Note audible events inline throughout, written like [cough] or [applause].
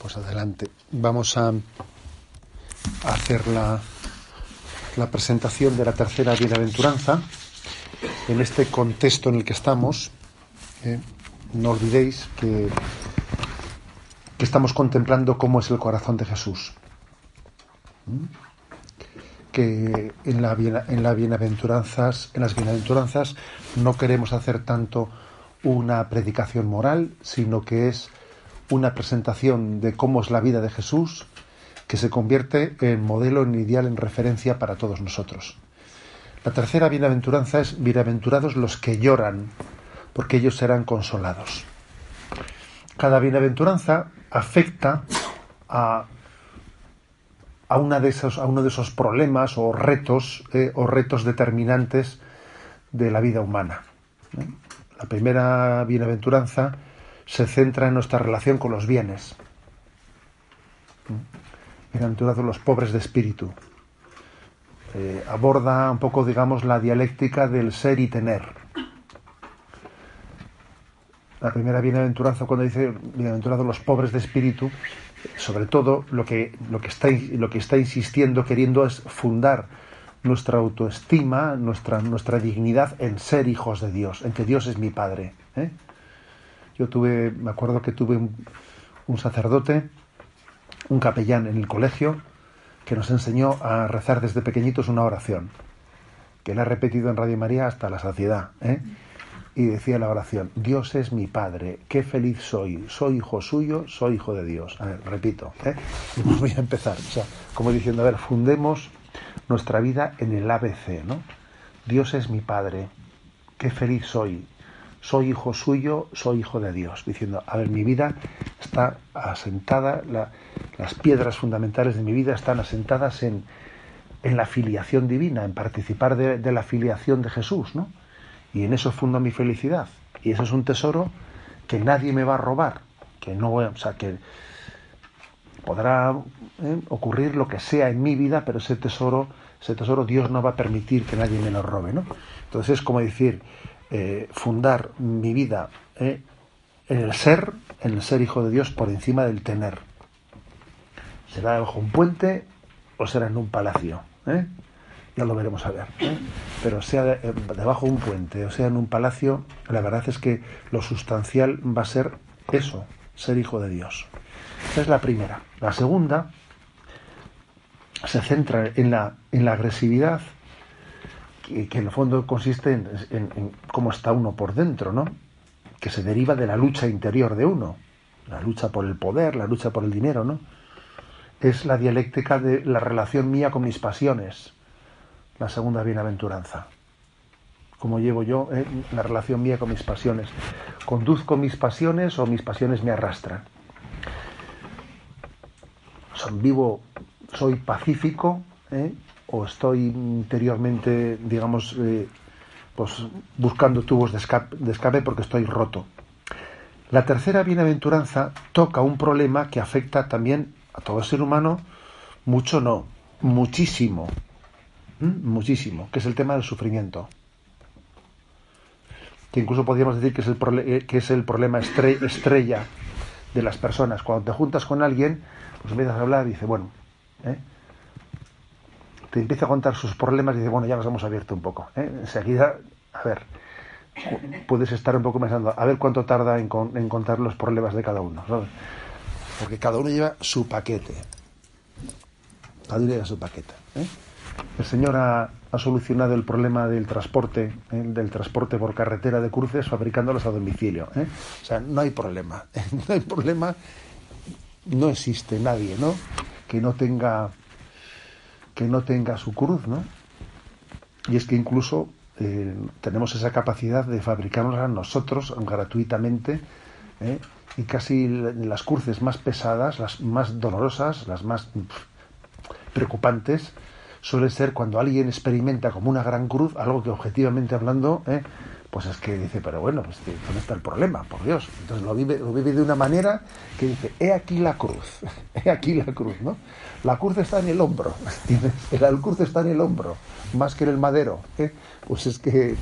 Pues adelante. Vamos a hacer la, la presentación de la tercera bienaventuranza en este contexto en el que estamos. ¿eh? no olvidéis que, que, estamos contemplando cómo es el corazón de Jesús. ¿Mm? Que en, la, en, bienaventuranzas, en las bienaventuranzas no queremos hacer tanto una predicación moral, sino que es una presentación de cómo es la vida de Jesús que se convierte en modelo, en ideal, en referencia para todos nosotros. La tercera bienaventuranza es bienaventurados los que lloran, porque ellos serán consolados. Cada bienaventuranza afecta a, a, una de esos, a uno de esos problemas o retos eh, o retos determinantes de la vida humana. ¿eh? La primera bienaventuranza se centra en nuestra relación con los bienes. Bienaventurados los pobres de espíritu. Eh, aborda un poco, digamos, la dialéctica del ser y tener. La primera bienaventuranza, cuando dice bienaventurados los pobres de espíritu, sobre todo lo que, lo que, está, lo que está insistiendo, queriendo es fundar nuestra autoestima, nuestra, nuestra dignidad en ser hijos de Dios, en que Dios es mi Padre. ¿eh? Yo tuve, me acuerdo que tuve un, sacerdote, un capellán en el colegio, que nos enseñó a rezar desde pequeñitos una oración, que la ha repetido en Radio María hasta la saciedad. ¿eh? Y decía la oración, Dios es mi Padre, qué feliz soy, soy hijo suyo, soy hijo de Dios. A ver, repito, ¿eh? [laughs] voy a empezar, o sea, como diciendo, a ver, fundemos nuestra vida en el ABC, ¿no? Dios es mi Padre, qué feliz soy, soy hijo suyo, soy hijo de Dios, diciendo, a ver, mi vida está asentada, la, las piedras fundamentales de mi vida están asentadas en, en la filiación divina, en participar de, de, la filiación de Jesús, ¿no? Y en eso fundo mi felicidad. Y eso es un tesoro que nadie me va a robar, que no, o sea, que podrá ¿eh? ocurrir lo que sea en mi vida, pero ese tesoro, ese tesoro Dios no va a permitir que nadie me lo robe, ¿no? Entonces es como decir, eh, fundar mi vida eh, en el ser, en el ser hijo de Dios por encima del tener. ¿Será debajo un puente o será en un palacio? ¿eh? Ya lo veremos a ver. ¿eh? Pero sea de, debajo de un puente o sea en un palacio, la verdad es que lo sustancial va a ser eso, ser hijo de Dios. Esa es la primera. La segunda se centra en la, en la agresividad que, en el fondo consiste en, cómo está uno por dentro, ¿no? Que se deriva de la lucha interior de uno, la lucha por el poder, la lucha por el dinero, ¿no? Es la dialéctica de la relación mía con mis pasiones, la segunda bienaventuranza. Cómo llevo yo eh, la relación mía con mis pasiones. ¿Conduzco mis pasiones o mis pasiones me arrastran? Son vivo, soy pacífico, ¿eh? O estoy interiormente, digamos, eh, pues buscando tubos de escape, de escape, porque estoy roto. La tercera bienaventuranza toca un problema que afecta también a todo ser humano, mucho no, muchísimo, muchísimo, que es el tema del sufrimiento. Que incluso podríamos decir que es el, que es el problema estre estrella de las personas. Cuando te juntas con alguien, pues empiezas a hablar y dice, bueno, ¿eh? Te empieza a contar sus problemas y dice, bueno, ya nos hemos abierto un poco. ¿eh? Enseguida, a ver, puedes estar un poco pensando, a ver cuánto tarda en, con, contar los problemas de cada uno. Porque cada uno lleva su paquete. Cada uno lleva su paquete. ¿eh? El Señor ha, ha, solucionado el problema del transporte, ¿eh? del transporte por carretera de cruces fabricándolos a domicilio. ¿eh? O sea, no hay problema. [laughs] No hay problema. No existe nadie, ¿no? Que no tenga que no tenga su cruz, ¿no? Y es que incluso eh, tenemos esa capacidad de fabricarnos a nosotros gratuitamente ¿eh? y casi las cruces más pesadas, las más dolorosas, las más preocupantes, suele ser cuando alguien experimenta como una gran cruz, algo que objetivamente hablando, ¿eh? Pues es que dice, pero bueno, pues, ¿dónde está el problema? Por Dios. Entonces lo vive, lo vive de una manera que dice, he aquí la cruz, [laughs] he aquí la cruz, ¿no? La cruz está en el hombro, [laughs] la cruz está en el hombro, más que en el madero. ¿eh? Pues es que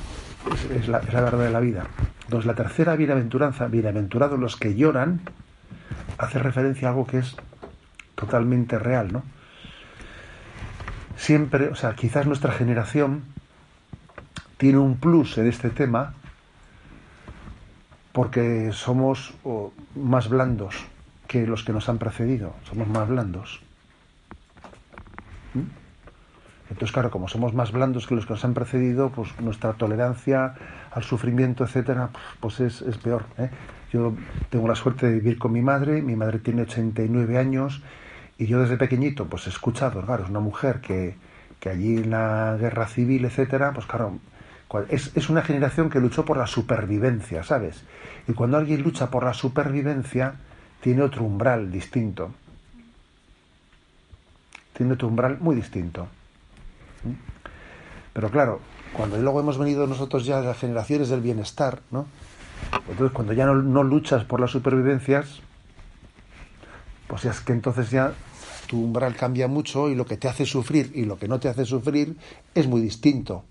es, la, es, la, verdad de la vida. Entonces la tercera bienaventuranza, bienaventurados los que lloran, hace referencia a algo que es totalmente real, ¿no? Siempre, o sea, quizás nuestra generación tiene un plus en este tema porque somos más blandos que los que nos han precedido, somos más blandos. ¿Mm? Entonces, claro, como somos más blandos que los que nos han precedido, pues nuestra tolerancia al sufrimiento, etcétera, pues es, peor. ¿eh? Yo tengo la suerte de vivir con mi madre, mi madre tiene 89 años y yo desde pequeñito pues he escuchado, claro, es una mujer que, que allí en la guerra civil, etcétera, pues claro, es, es una generación que luchó por la supervivencia, ¿sabes? Y cuando alguien lucha por la supervivencia, tiene otro umbral distinto. Tiene otro umbral muy distinto. Pero claro, cuando luego hemos venido nosotros ya de las generaciones del bienestar, ¿no? Entonces cuando ya no, luchas por las supervivencias, pues ya es que entonces ya tu umbral cambia mucho y lo que te hace sufrir y lo que no te hace sufrir es muy distinto.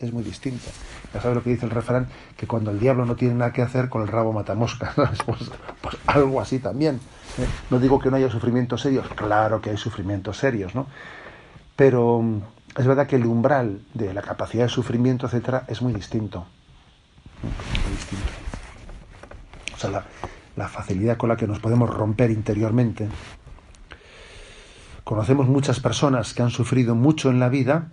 Es muy distinto. Ya sabes lo que dice el refrán, que cuando el diablo no tiene nada que hacer, con el rabo mata moscas. [laughs] Pues, pues, algo así también. ¿eh? No digo que no haya sufrimientos serios, claro que hay sufrimientos serios, ¿no? Pero es verdad que el umbral de la capacidad de sufrimiento, etcétera, es muy distinto. Muy distinto. O sea, la facilidad con la que nos podemos romper interiormente. Conocemos muchas personas que han sufrido mucho en la vida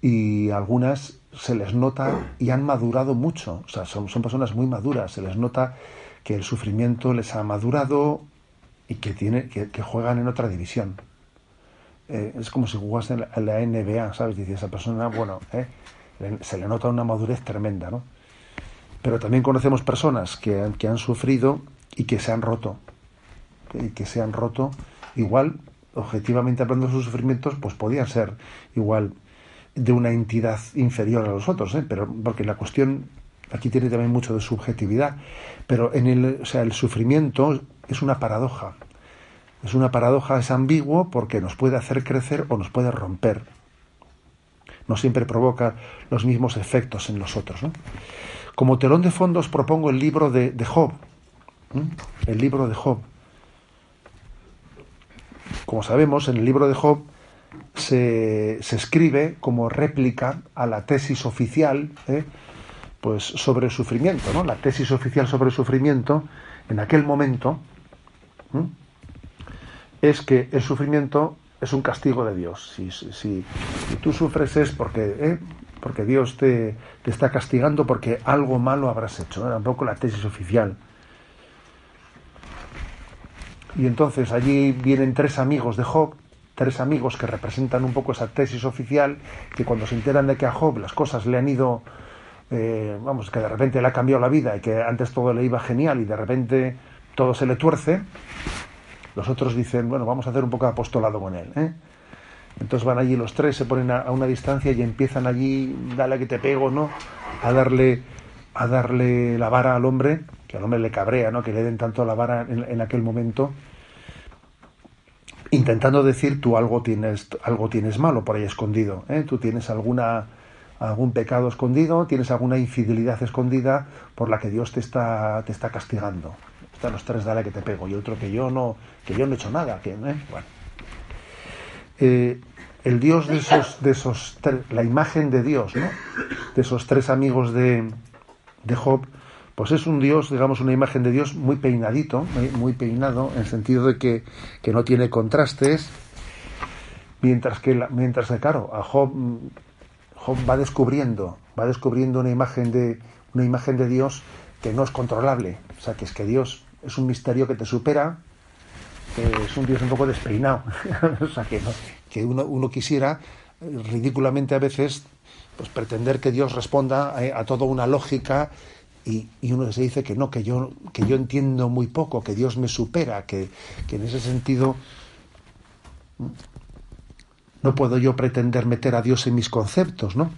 y algunas se les nota y han madurado mucho. O sea, son, son personas muy maduras. Se les nota que el sufrimiento les ha madurado y que, tiene, que juegan en otra división. Eh, es como si jugase en la, NBA, ¿sabes? Dice esa persona, bueno, eh, se le nota una madurez tremenda, ¿no? Pero también conocemos personas que, que han sufrido y que se han roto, y que se han roto, igual, objetivamente hablando de sus sufrimientos, pues podían ser igual de una entidad inferior a los otros, ¿eh? pero porque la cuestión aquí tiene también mucho de subjetividad, pero en el, o sea, el sufrimiento es una paradoja. Es una paradoja, es ambiguo porque nos puede hacer crecer o nos puede romper. No siempre provoca los mismos efectos en los otros. Como telón de fondo os propongo el libro de, Job. El libro de Job. Como sabemos, en el libro de Job se, escribe como réplica a la tesis oficial ¿eh? pues sobre sufrimiento. ¿no? La tesis oficial sobre sufrimiento en aquel momento es que el sufrimiento es un castigo de Dios. Si, si, tú sufres es porque, ¿eh? porque Dios te, te, está castigando porque algo malo habrás hecho. Era un poco la tesis oficial. Y entonces allí vienen tres amigos de Job, tres amigos que representan un poco esa tesis oficial, que cuando se enteran de que a Job las cosas le han ido, eh, vamos, que de repente le ha cambiado la vida y que antes todo le iba genial y de repente todo se le tuerce, los otros dicen, bueno, vamos a hacer un poco de apostolado con él. ¿eh? Entonces van allí los tres, se ponen a, una distancia y empiezan allí, dale que te pego, ¿no? A darle, a darle la vara al hombre, que al hombre le cabrea, ¿no? Que le den tanto la vara en, aquel momento, intentando decir tú algo tienes, algo tienes malo por ahí escondido, ¿eh? Tú tienes alguna algún pecado escondido, tienes alguna infidelidad escondida por la que Dios te está, te está castigando están los tres, dale que te pego, y otro que yo no, que yo no he hecho nada, que, ¿eh? bueno. Eh, el Dios de esos, de esos la imagen de Dios, ¿no? De esos tres amigos de, de Job, pues es un Dios, digamos, una imagen de Dios muy peinadito, muy, peinado, en el sentido de que, que, no tiene contrastes, mientras que, mientras que, claro, a Job, Job va descubriendo, va descubriendo una imagen de, una imagen de Dios que no es controlable. O sea, que es que Dios es un misterio que te supera, es un Dios un poco despeinado. [laughs] o sea, que, que uno, quisiera, eh, ridículamente a veces, pues pretender que Dios responda a, toda una lógica y, uno se dice que no, que yo, que yo entiendo muy poco, que Dios me supera, que, que en ese sentido no puedo yo pretender meter a Dios en mis conceptos, ¿no?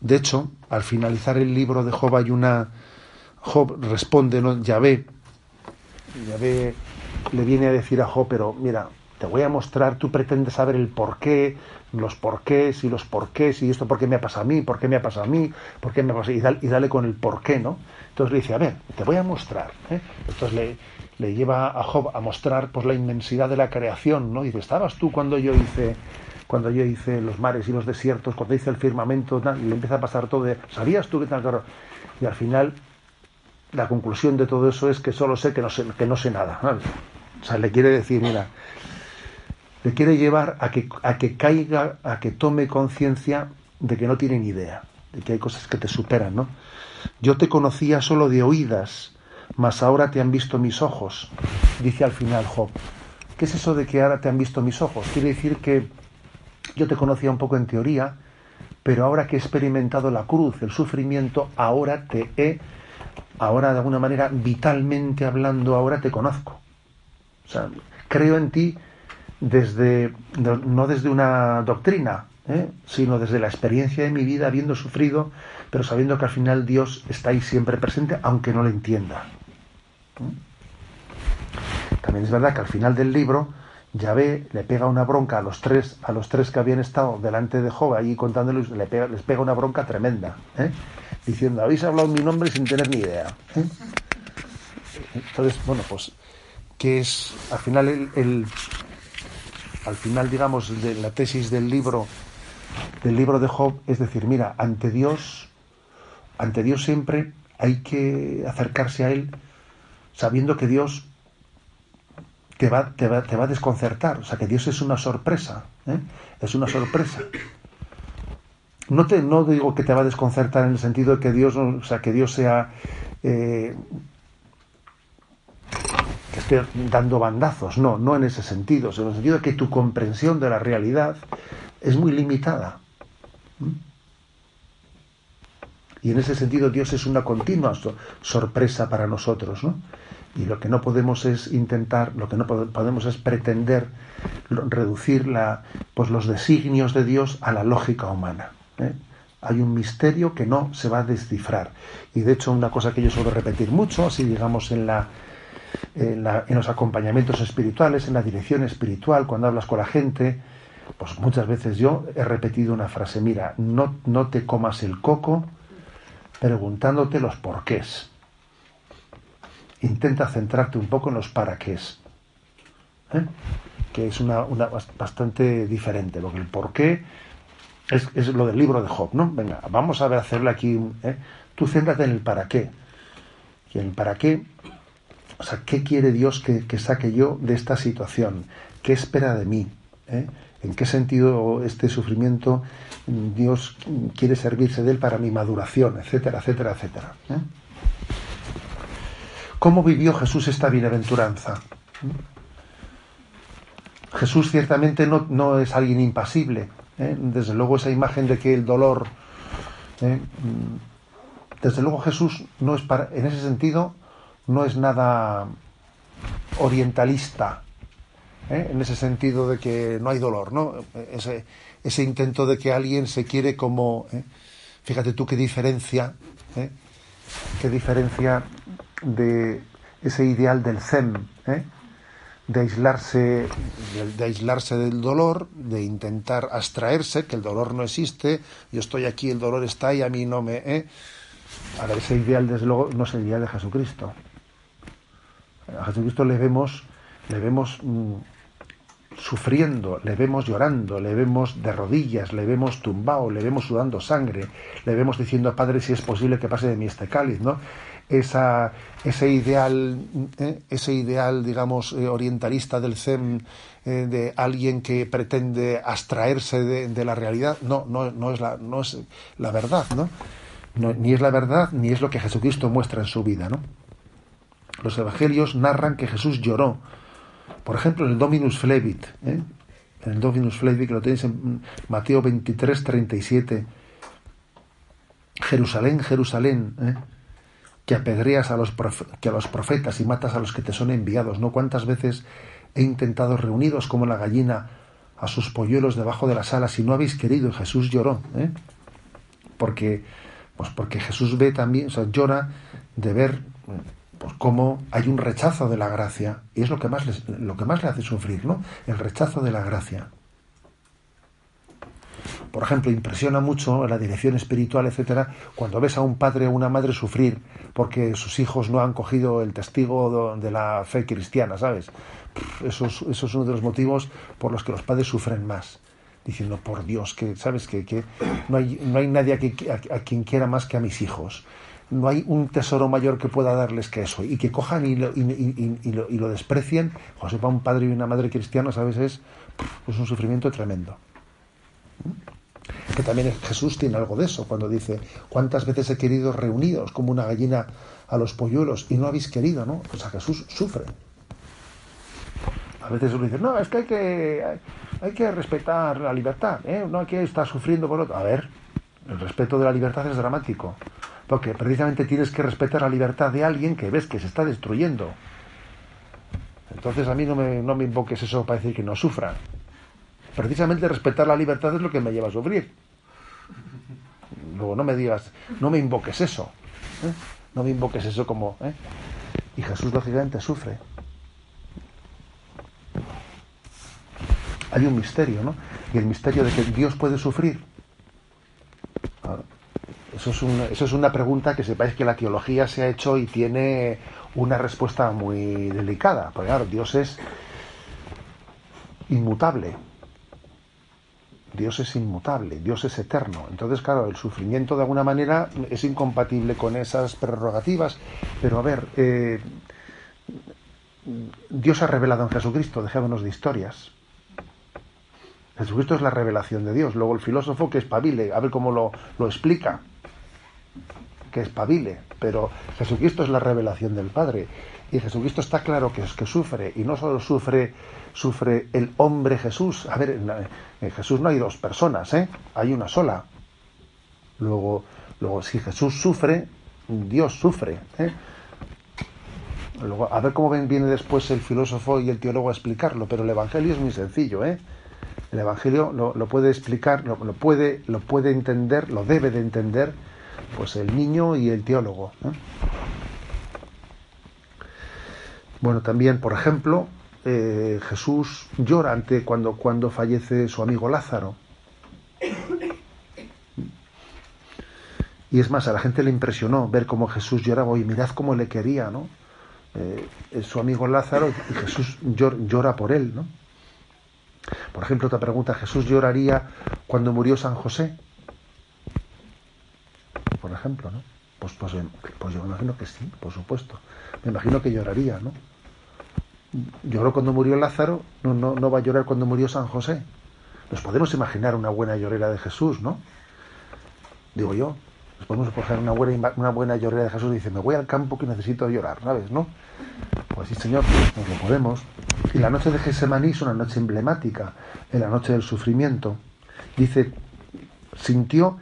De hecho, al finalizar el libro de Job hay una, Job responde, ¿no? Yahvé, Yahvé le viene a decir a Job, pero mira, te voy a mostrar, tú pretendes saber el por qué, los porqués y los porqués, y esto por qué me ha pasado a mí, por qué me ha pasado a mí, por qué me ha pasado, y, dale, y dale con el por qué, ¿no? Entonces le dice, a ver, te voy a mostrar. ¿eh? Entonces le, le lleva a Job a mostrar pues, la inmensidad de la creación, ¿no? Y dice, ¿estabas tú cuando yo hice cuando yo hice los mares y los desiertos, cuando hice el firmamento, y le empieza a pasar todo de, ¿sabías tú qué tal? Y al final, la conclusión de todo eso es que solo sé que no sé, que no sé nada. O sea, le quiere decir, mira, le quiere llevar a que, a que caiga, a que tome conciencia de que no tienen idea, de que hay cosas que te superan, ¿no? Yo te conocía solo de oídas, mas ahora te han visto mis ojos, dice al final Job. ¿Qué es eso de que ahora te han visto mis ojos? Quiere decir que yo te conocía un poco en teoría, pero ahora que he experimentado la cruz, el sufrimiento, ahora te he, ahora de alguna manera, vitalmente hablando, ahora te conozco. O sea, creo en ti desde, no desde una doctrina, ¿eh? sino desde la experiencia de mi vida, habiendo sufrido, pero sabiendo que al final Dios está ahí siempre presente, aunque no lo entienda. También es verdad que al final del libro, Yahvé le pega una bronca a los tres, a los tres que habían estado delante de Job allí contándoles, le pega, les pega una bronca tremenda, ¿eh? diciendo, habéis hablado mi nombre sin tener ni idea. ¿eh? Entonces, bueno, pues, que es al final el, al final, digamos, de la tesis del libro, del libro de Job, es decir, mira, ante Dios, ante Dios siempre hay que acercarse a Él sabiendo que Dios te va, te va, te va a desconcertar. O sea, que Dios es una sorpresa. ¿eh? Es una sorpresa. No, te, no digo que te va a desconcertar en el sentido de que Dios, o sea, que Dios sea. Eh, dando bandazos. No, no en ese sentido. Sino en el sentido de que tu comprensión de la realidad es muy limitada. Y en ese sentido Dios es una continua sorpresa para nosotros, ¿no? y lo que no podemos es intentar, lo que no podemos es pretender reducir la, pues los designios de Dios a la lógica humana. ¿eh? Hay un misterio que no se va a descifrar. Y de hecho, una cosa que yo suelo repetir mucho, así digamos en la, en, la, en los acompañamientos espirituales, en la dirección espiritual, cuando hablas con la gente, pues muchas veces yo he repetido una frase, mira, no, no te comas el coco preguntándote los porqués intenta centrarte un poco en los para qué es. ¿eh? Que es una, bastante diferente. Lo que el por qué es, lo del libro de Job, ¿no? Venga, vamos a ver, hacerle aquí. ¿eh? Tú céntrate en el para qué. Y en el para qué, o sea, ¿qué quiere Dios que, saque yo de esta situación? ¿Qué espera de mí? ¿Eh? ¿En qué sentido este sufrimiento Dios quiere servirse de él para mi maduración, etcétera, etcétera, etcétera? ¿Cómo vivió Jesús esta bienaventuranza? Jesús ciertamente no, es alguien impasible. ¿eh? Desde luego esa imagen de que el dolor... ¿eh? Desde luego Jesús no es para, en ese sentido no es nada orientalista, ¿eh? en ese sentido de que no hay dolor, ¿no? Ese, intento de que alguien se quiere como... Fíjate tú qué diferencia, qué diferencia de ese ideal del zen, ¿eh? de aislarse, de, aislarse del dolor, de intentar abstraerse, que el dolor no existe, yo estoy aquí, el dolor está y a mí no me... ¿eh? Ahora, ese ideal, desde luego, no es el ideal de Jesucristo. A Jesucristo le vemos, le vemos mm, sufriendo, le vemos llorando, le vemos de rodillas, le vemos tumbado, le vemos sudando sangre, le vemos diciendo, Padre, si es posible que pase de mí este cáliz, ¿no? esa, ese ideal, ¿eh? ese ideal, digamos, eh, orientalista del Zen, eh, de alguien que pretende abstraerse de, la realidad, no, no, no, es la, no es la verdad, ¿no? Ni es la verdad, ni es lo que Jesucristo muestra en su vida, ¿no? Los evangelios narran que Jesús lloró. Por ejemplo, en el Dominus Flevit, en el Dominus Flevit, que lo tenéis en Mateo 23, 37. Jerusalén, Jerusalén, ¿eh? que apedreas a los, que a los profetas y matas a los que te son enviados, ¿no? ¿Cuántas veces he intentado reunidos como la gallina a sus polluelos debajo de las alas y no habéis querido? Jesús lloró, ¿eh? Porque, pues porque Jesús ve también, o sea, llora de ver pues, cómo hay un rechazo de la gracia, y es lo que más, lo que más le hace sufrir, ¿no? El rechazo de la gracia. Por ejemplo, impresiona mucho la dirección espiritual, etcétera, cuando ves a un padre o una madre sufrir porque sus hijos no han cogido el testigo de la fe cristiana, ¿sabes? Eso es, uno de los motivos por los que los padres sufren más diciendo, por Dios, que sabes que, no, hay, no hay nadie a, quien quiera más que a mis hijos. No hay un tesoro mayor que pueda darles que eso. Y que cojan y lo, y, y, lo, y lo, desprecien. José, para un padre y una madre cristiana, ¿sabes? Es, es un sufrimiento tremendo. Que también Jesús tiene algo de eso, cuando dice, ¿cuántas veces he querido reunidos como una gallina a los polluelos y no habéis querido, ¿no? Pues a Jesús sufre. A veces uno dice, no, es que hay que, hay que respetar la libertad, ¿eh? no hay que estar sufriendo por otro. A ver, el respeto de la libertad es dramático, porque precisamente tienes que respetar la libertad de alguien que ves que se está destruyendo. Entonces a mí no me, no me invoques eso para decir que no sufra. Precisamente respetar la libertad es lo que me lleva a sufrir. Luego no me digas, no me invoques eso. ¿eh? No me invoques eso como... ¿eh? Y Jesús lógicamente sufre. hay un misterio, ¿no? Y el misterio de que Dios puede sufrir. Eso es, una, eso es una pregunta que sepáis que la teología se ha hecho y tiene una respuesta muy delicada. Porque claro, Dios es inmutable. Dios es inmutable, Dios es eterno. Entonces, claro, el sufrimiento de alguna manera es incompatible con esas prerrogativas. Pero a ver, eh, Dios ha revelado en Jesucristo, dejémonos de historias. Jesucristo es la revelación de Dios. Luego el filósofo que espabile, a ver cómo lo, lo explica, que espabile. Pero Jesucristo es la revelación del Padre. Y Jesucristo está claro que es que sufre, y no solo sufre, sufre el hombre Jesús. A ver, en, Jesús no hay dos personas, ¿eh? hay una sola. Luego, luego si Jesús sufre, Dios sufre. ¿eh? Luego, a ver cómo viene después el filósofo y el teólogo a explicarlo, pero el Evangelio es muy sencillo, ¿eh? El Evangelio lo, puede explicar, lo, puede, lo puede entender, lo debe de entender, pues el niño y el teólogo. Bueno, también, por ejemplo, eh, Jesús llora ante cuando, cuando fallece su amigo Lázaro. Y es más, a la gente le impresionó ver cómo Jesús lloraba y mirad cómo le quería, ¿no? Eh, su amigo Lázaro y Jesús llora por él, ¿no? Por ejemplo, otra pregunta, ¿Jesús lloraría cuando murió San José? Por ejemplo, ¿no? Pues, pues, pues, yo me imagino que sí, por supuesto. Me imagino que lloraría, ¿no? Lloró cuando murió Lázaro, no, no, no va a llorar cuando murió San José. Nos podemos imaginar una buena llorera de Jesús, ¿no? Digo yo. Nos podemos imaginar una buena, una buena llorera de Jesús y dice, me voy al campo que necesito llorar, ¿sabes? ¿No? Pues sí, Señor, nos lo podemos. Y la noche de Gesemaní es una noche emblemática, en la noche del sufrimiento. Dice, sintió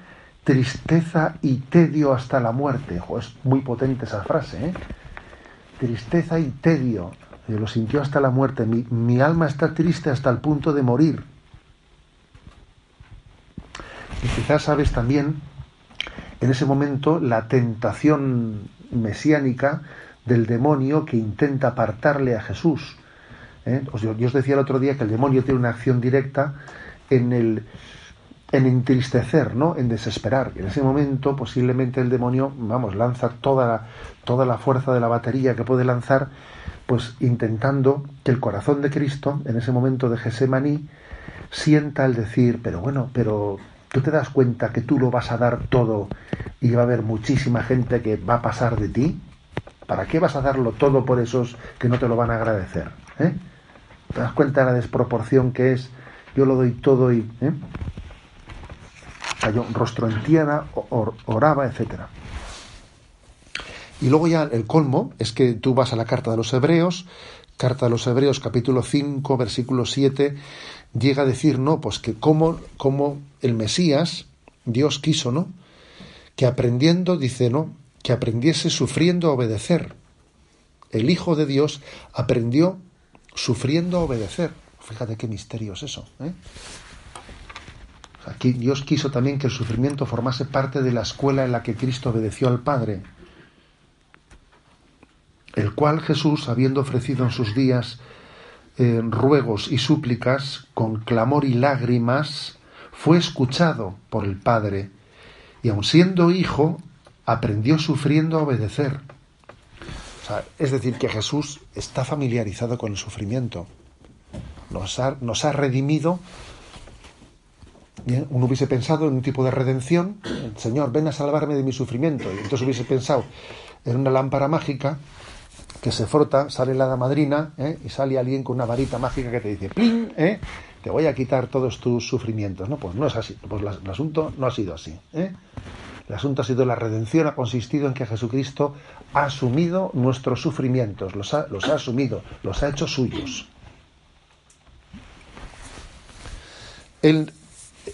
tristeza y tedio hasta la muerte. es muy potente esa frase, ¿eh? Tristeza y tedio. Lo sintió hasta la muerte. Mi, mi alma está triste hasta el punto de morir. Y quizás sabes también, en ese momento, la tentación mesiánica del demonio que intenta apartarle a Jesús ¿eh? Yo, os decía el otro día que el demonio tiene una acción directa en el en entristecer, ¿no? En desesperar. En ese momento, posiblemente el demonio, vamos, lanza toda la, toda la fuerza de la batería que puede lanzar, pues intentando que el corazón de Cristo, en ese momento de Gesemaní, sienta el decir, pero bueno, pero tú te das cuenta que tú lo vas a dar todo y va a haber muchísima gente que va a pasar de ti. ¿Para qué vas a darlo todo por esos que no te lo van a agradecer? ¿eh? ¿Te das cuenta de la desproporción que es? Yo lo doy todo y... ¿eh? Cayó rostro en tierra, oraba, etc. Y luego ya el colmo es que tú vas a la carta de los Hebreos, carta de los Hebreos capítulo 5, versículo 7, llega a decir, no, pues que como, como el Mesías, Dios quiso, ¿no? Que aprendiendo, dice, ¿no? Que aprendiese sufriendo a obedecer. El Hijo de Dios aprendió sufriendo obedecer. Fíjate qué misterio es eso. ¿eh? Aquí Dios quiso también que el sufrimiento formase parte de la escuela en la que Cristo obedeció al Padre. el cual Jesús, habiendo ofrecido en sus días eh, ruegos y súplicas, con clamor y lágrimas, fue escuchado por el Padre, y aun siendo hijo, aprendió sufriendo a obedecer. es decir, que Jesús está familiarizado con el sufrimiento. Nos ha, nos ha redimido. Uno hubiese pensado en un tipo de redención, Señor, ven a salvarme de mi sufrimiento. Y entonces hubiese pensado en una lámpara mágica que se frota, sale la madrina ¿eh? y sale alguien con una varita mágica que te dice, ¡plin! ¿eh? Te voy a quitar todos tus sufrimientos. No, pues no es así. Pues el asunto no ha sido así. ¿eh? El asunto ha sido la redención, ha consistido en que Jesucristo ha asumido nuestros sufrimientos, los ha, los ha asumido, los ha hecho suyos. Él,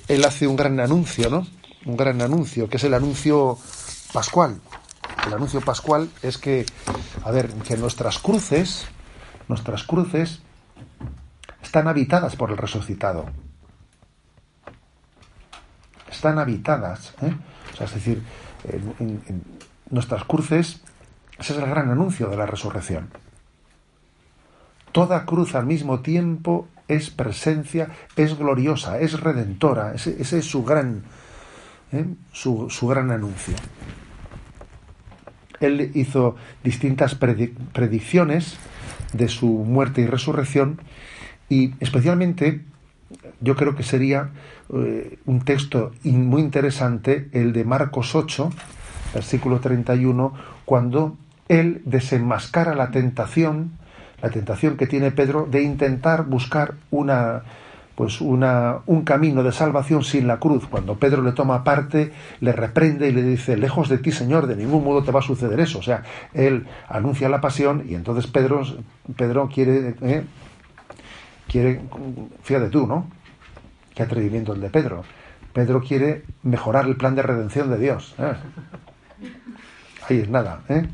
él hace un gran anuncio, ¿no? Un gran anuncio, que es el anuncio pascual. El anuncio pascual es que, a ver, que nuestras cruces, nuestras cruces están habitadas por el resucitado. Están habitadas, ¿eh? es decir, nuestras cruces, ese es el gran anuncio de la resurrección. Toda cruz al mismo tiempo es presencia, es gloriosa, es redentora. Ese, es su gran, ¿eh? su, gran anuncio. Él hizo distintas predicciones de su muerte y resurrección y especialmente yo creo que sería eh, un texto muy interesante el de Marcos 8, versículo 31, cuando él desenmascara la tentación, la tentación que tiene Pedro de intentar buscar una pues una, un camino de salvación sin la cruz. Cuando Pedro le toma parte, le reprende y le dice, lejos de ti, Señor, de ningún modo te va a suceder eso. O sea, él anuncia la pasión y entonces Pedro, Pedro quiere, eh, quiere, fíjate tú, ¿no? Qué atrevimiento el de Pedro. Pedro quiere mejorar el plan de redención de Dios. ¿eh? Ahí es nada. ¿eh?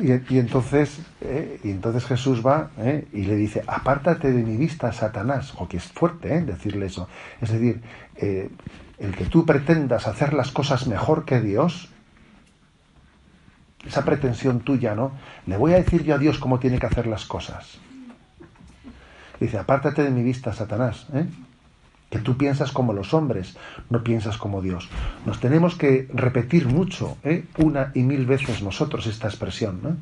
Y, entonces, ¿eh? y entonces Jesús va y le dice, apártate de mi vista, Satanás. O que es fuerte decirle eso. Es decir, el que tú pretendas hacer las cosas mejor que Dios, esa pretensión tuya, ¿no? Le voy a decir yo a Dios cómo tiene que hacer las cosas. Dice, apártate de mi vista, Satanás, ¿eh? Que tú piensas como los hombres, no piensas como Dios. Nos tenemos que repetir mucho, ¿eh? una y mil veces nosotros esta expresión.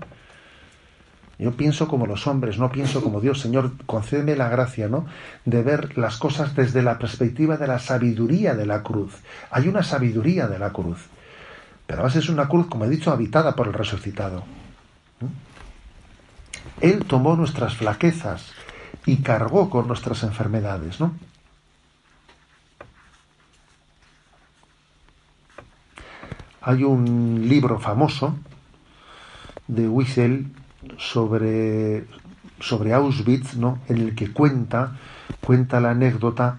Yo pienso como los hombres, no pienso como Dios. Señor, concédeme la gracia, ¿no? De ver las cosas desde la perspectiva de la sabiduría de la cruz. Hay una sabiduría de la cruz. Pero además es una cruz, como he dicho, habitada por el resucitado. Él tomó nuestras flaquezas y cargó con nuestras enfermedades, ¿no? Hay un libro famoso de Wiesel sobre, sobre Auschwitz, ¿no? en el que cuenta, cuenta la anécdota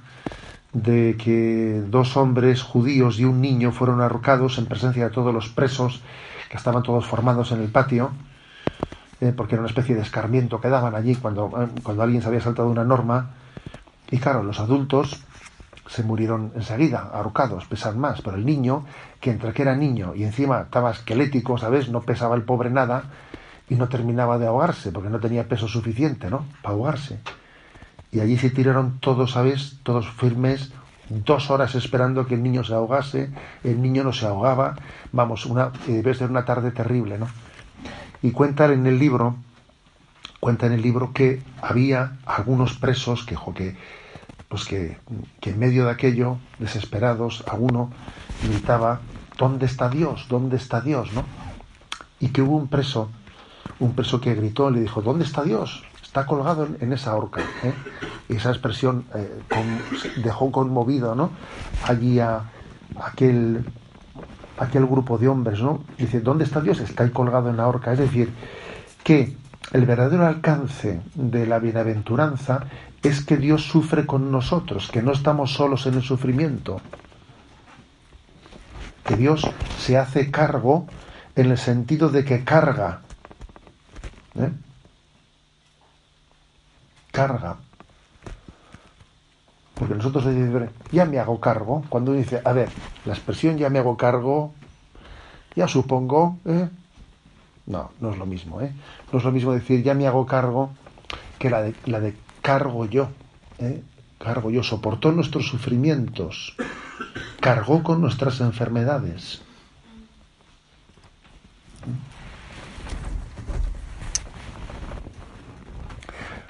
de que dos hombres judíos y un niño fueron arrocados en presencia de todos los presos que estaban todos formados en el patio eh, porque era una especie de escarmiento que daban allí cuando, eh, cuando alguien se había saltado una norma. Y claro, los adultos se murieron enseguida, ahorcados, pesan más, pero el niño, que entre que era niño y encima estaba esquelético, ¿sabes? No pesaba el pobre nada y no terminaba de ahogarse, porque no tenía peso suficiente, ¿no? Para ahogarse. Y allí se tiraron todos, ¿sabes? Todos firmes, dos horas esperando que el niño se ahogase, el niño no se ahogaba, vamos, una, debe ser una tarde terrible, ¿no? Y cuenta en el libro, cuenta en el libro que había algunos presos que, que, pues que, que en medio de aquello, desesperados, alguno gritaba, ¿dónde está Dios? ¿Dónde está Dios? ¿no? Y que hubo un preso, un preso que gritó, le dijo, ¿dónde está Dios? Está colgado en, esa horca. ¿eh? Y esa expresión eh, dejó conmovido ¿no? allí a aquel aquel grupo de hombres, ¿no? Dice, ¿dónde está Dios? Está ahí colgado en la horca. Es decir, que el verdadero alcance de la bienaventuranza es que Dios sufre con nosotros, que no estamos solos en el sufrimiento, que Dios se hace cargo en el sentido de que carga, ¿eh? carga. Porque nosotros decimos, ya me hago cargo, cuando dice, a ver, la expresión ya me hago cargo, ya supongo, ¿eh? No, no es lo mismo, ¿eh? No es lo mismo decir ya me hago cargo que la de, la de cargo yo, ¿eh? Cargo yo, soportó nuestros sufrimientos, cargó con nuestras enfermedades.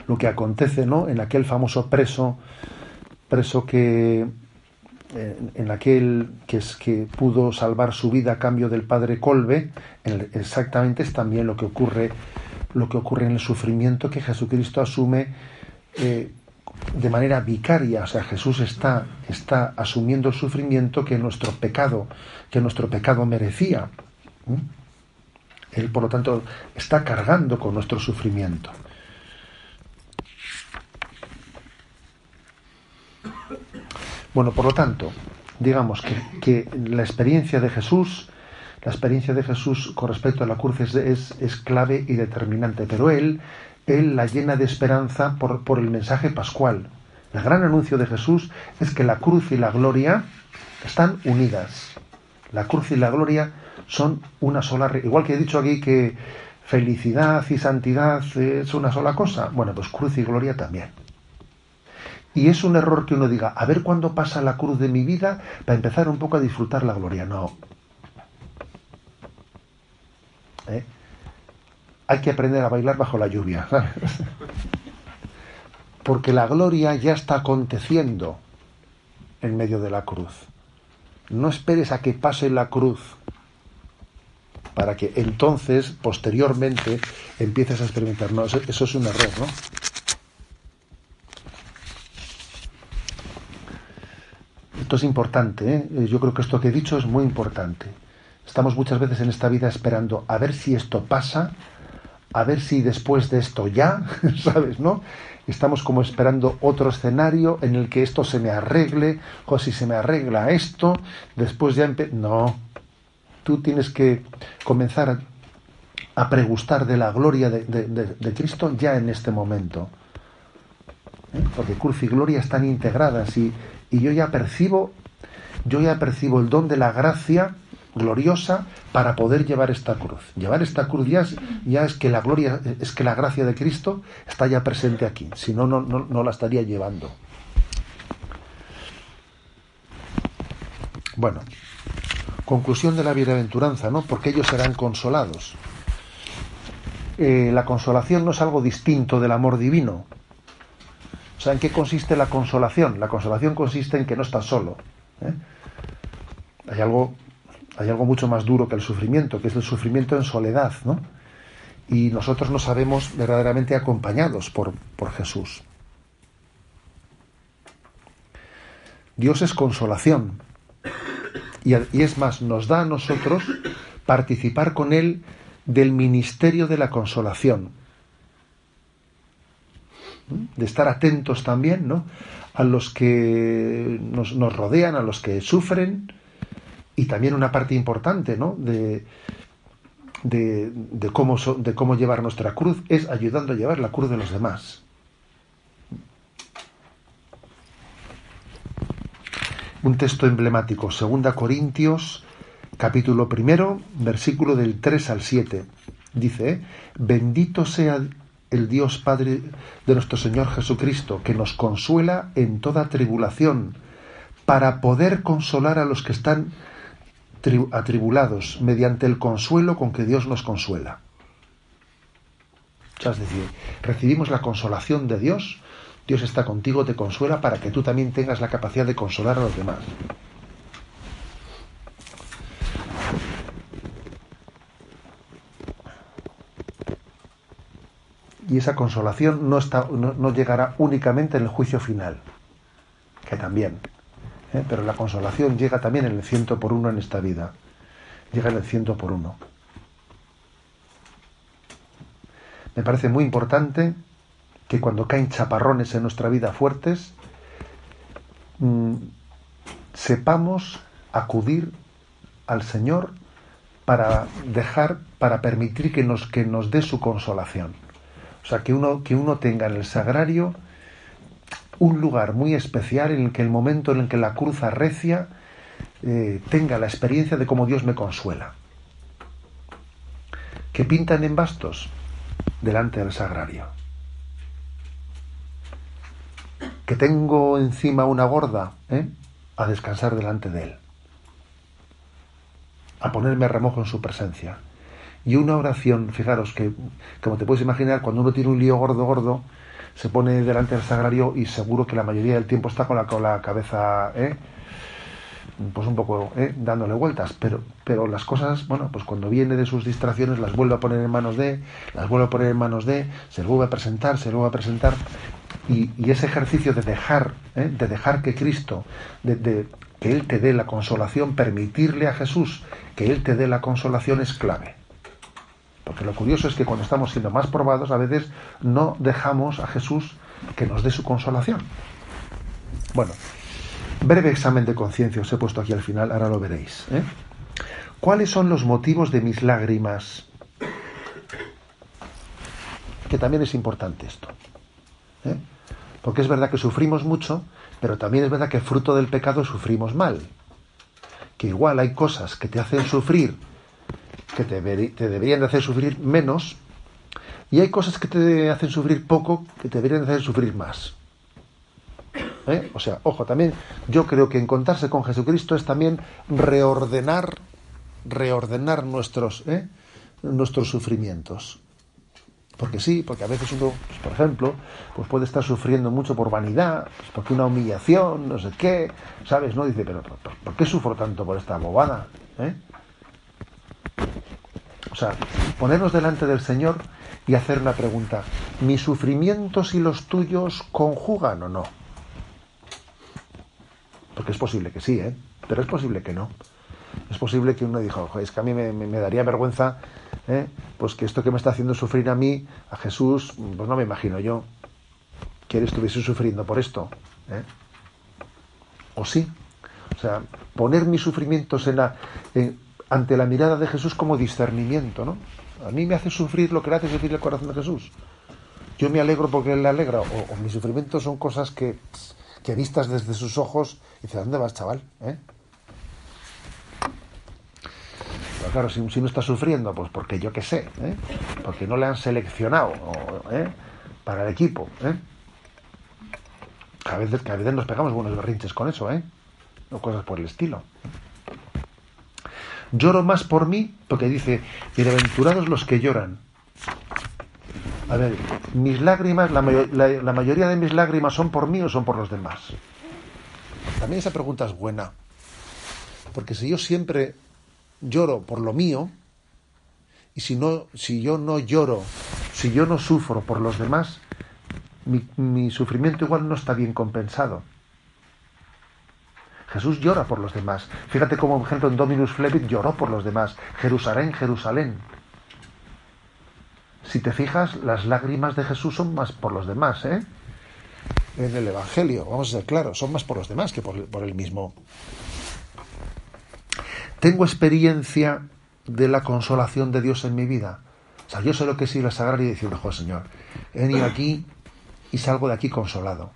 Lo que acontece, ¿no? En aquel famoso preso, preso que en aquel que es que pudo salvar su vida a cambio del padre Colbe, exactamente es también lo que ocurre lo que ocurre en el sufrimiento que Jesucristo asume eh, de manera vicaria, o sea, Jesús está, está asumiendo el sufrimiento que nuestro pecado, que nuestro pecado merecía. Él, por lo tanto, está cargando con nuestro sufrimiento. Bueno, por lo tanto, digamos que, la experiencia de Jesús, la experiencia de Jesús con respecto a la cruz es, es, clave y determinante, pero él, él la llena de esperanza por, por el mensaje pascual. El gran anuncio de Jesús es que la cruz y la gloria están unidas. La cruz y la gloria son una sola. Igual que he dicho aquí que felicidad y santidad es una sola cosa. Bueno, pues cruz y gloria también. Y es un error que uno diga, a ver cuándo pasa la cruz de mi vida para empezar un poco a disfrutar la gloria. No. ¿Eh? Hay que aprender a bailar bajo la lluvia. Porque la gloria ya está aconteciendo en medio de la cruz. No esperes a que pase la cruz para que entonces, posteriormente, empieces a experimentar. No, eso, eso es un error, ¿no? Esto es importante, ¿eh? yo creo que esto que he dicho es muy importante. Estamos muchas veces en esta vida esperando a ver si esto pasa, a ver si después de esto ya, [laughs] ¿sabes? ¿No? Estamos como esperando otro escenario en el que esto se me arregle, o si se me arregla esto, después ya No, tú tienes que comenzar a, pregustar de la gloria de, Cristo ya en este momento. ¿Eh? Porque cruz y gloria están integradas y y yo ya percibo, yo ya percibo el don de la gracia gloriosa para poder llevar esta cruz. Llevar esta cruz ya es, que la gloria, es que la gracia de Cristo está ya presente aquí, si no, no, no la estaría llevando. Bueno, conclusión de la bienaventuranza, ¿no? Porque ellos serán consolados. Eh, la consolación no es algo distinto del amor divino, o sea, ¿en qué consiste la consolación? La consolación consiste en que no estás solo. ¿eh? Hay, algo, hay algo mucho más duro que el sufrimiento, que es el sufrimiento en soledad, ¿no? Y nosotros nos sabemos verdaderamente acompañados por, por Jesús. Dios es consolación. Y, y es más, nos da a nosotros participar con Él del ministerio de la consolación de estar atentos también ¿no? a los que nos, rodean, a los que sufren, y también una parte importante ¿no? de, de, cómo, de cómo llevar nuestra cruz es ayudando a llevar la cruz de los demás. Un texto emblemático, 2 Corintios, capítulo primero, versículo del 3 al 7. Dice, bendito sea el Dios Padre de nuestro Señor Jesucristo, que nos consuela en toda tribulación, para poder consolar a los que están atribulados, mediante el consuelo con que Dios nos consuela. Es decir, recibimos la consolación de Dios, Dios está contigo, te consuela para que tú también tengas la capacidad de consolar a los demás. y esa consolación no, está, no, llegará únicamente en el juicio final, que también, ¿eh? pero la consolación llega también en el ciento por uno en esta vida, llega en el ciento por uno. Me parece muy importante que cuando caen chaparrones en nuestra vida fuertes, mm, sepamos acudir al Señor para dejar, para permitir que nos, que nos dé su consolación. O sea, que uno, que uno tenga en el sagrario un lugar muy especial en el que el momento en el que la cruz arrecia eh, tenga la experiencia de cómo Dios me consuela. que pintan en bastos delante del sagrario. Que tengo encima una gorda ¿eh? a descansar delante de él. A ponerme a remojo en su presencia. Y una oración, fijaros que, como te puedes imaginar, cuando uno tiene un lío gordo, gordo, se pone delante del sagrario y seguro que la mayoría del tiempo está con la, con la cabeza ¿eh? pues un poco ¿eh? dándole vueltas, pero, pero las cosas, bueno, pues cuando viene de sus distracciones las vuelve a poner en manos de, las vuelve a poner en manos de, se vuelve a presentar, se vuelve a presentar, y, ese ejercicio de dejar, ¿eh? de dejar que Cristo, de, que Él te dé la consolación, permitirle a Jesús que Él te dé la consolación es clave. Porque lo curioso es que cuando estamos siendo más probados, a veces no dejamos a Jesús que nos dé su consolación. Bueno, Breve examen de conciencia os he puesto aquí al final, ahora lo veréis. ¿eh? ¿Cuáles son los motivos de mis lágrimas? Que también es importante esto. ¿eh? Porque es verdad que sufrimos mucho, pero también es verdad que fruto del pecado sufrimos mal. Que igual hay cosas que te hacen sufrir, que te, deberían de hacer sufrir menos, y hay cosas que te hacen sufrir poco, que te deberían de hacer sufrir más. ¿eh? O sea, ojo, también yo creo que encontrarse con Jesucristo es también reordenar, reordenar nuestros, ¿eh? nuestros sufrimientos. Porque sí, porque a veces uno, pues, por ejemplo, pues puede estar sufriendo mucho por vanidad, pues porque una humillación, no sé qué, ¿sabes? No dice, pero ¿por, qué sufro tanto por esta bobada? ¿Eh? O sea, ponernos delante del Señor y hacer una pregunta, ¿mis sufrimientos y los tuyos conjugan o no? Porque es posible que sí, ¿eh? Pero es posible que no. Es posible que uno diga, es que a mí me, daría vergüenza, ¿eh? pues que esto que me está haciendo sufrir a mí, a Jesús, pues no me imagino yo que él estuviese sufriendo por esto. ¿eh? O sí. O sea, poner mis sufrimientos en la, ante la mirada de Jesús como discernimiento, ¿no? A mí me hace sufrir lo que le hace sufrir el corazón de Jesús. Yo me alegro porque él le alegra, o, mis sufrimientos son cosas que que vistas desde sus ojos, dice, ¿a dónde vas, chaval? ¿Eh? Claro, si, si, está sufriendo, pues porque yo qué sé, ¿eh? porque no le han seleccionado ¿eh? para el equipo. ¿eh? A, veces, a veces nos pegamos buenos berrinches con eso, ¿eh? o cosas por el estilo. Lloro más por mí, porque dice, bienaventurados los que lloran. A ver, mis lágrimas, la, mayoría de mis lágrimas son por mí o son por los demás. También esa pregunta es buena. Porque si yo siempre lloro por lo mío, y si, no, si yo no lloro, si yo no sufro por los demás, mi, mi sufrimiento igual no está bien compensado. Jesús llora por los demás. Fíjate como, por ejemplo, en Dominus Flevit lloró por los demás. Jerusalén, Jerusalén si te fijas, las lágrimas de Jesús son más por los demás, ¿eh? En el Evangelio, vamos a ser claros, son más por los demás que por, por él mismo. Tengo experiencia de la consolación de Dios en mi vida. O sea, yo sé lo que es ir a Sagrario y decir, mejor Señor, he venido aquí y salgo de aquí consolado.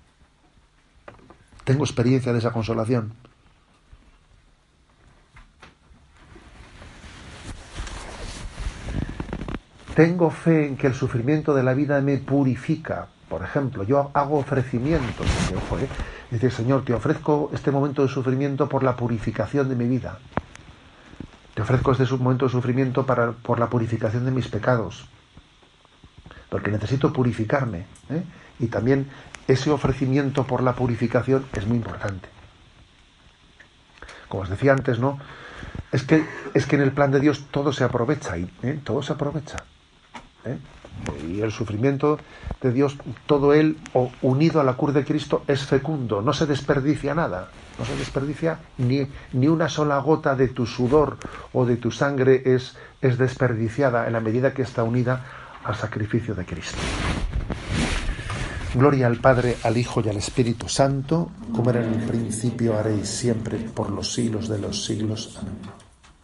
Tengo experiencia de esa consolación. Tengo fe en que el sufrimiento de la vida me purifica. Por ejemplo, yo hago ofrecimientos. ¿eh? Dice, Señor, te ofrezco este momento de sufrimiento por la purificación de mi vida. Te ofrezco este momento de sufrimiento para, por la purificación de mis pecados. Porque necesito purificarme. ¿eh? Y también ese ofrecimiento por la purificación es muy importante. Como os decía antes, ¿no? Es que, es que en el plan de Dios todo se aprovecha, y ¿eh? todo se aprovecha. ¿eh? Y el sufrimiento de Dios, todo él unido a la cruz de Cristo es fecundo, no se desperdicia nada, no se desperdicia ni, ni una sola gota de tu sudor o de tu sangre es, es desperdiciada en la medida que está unida al sacrificio de Cristo. Gloria al Padre, al Hijo y al Espíritu Santo, como era en el principio, haréis siempre, por los siglos de los siglos. Amén.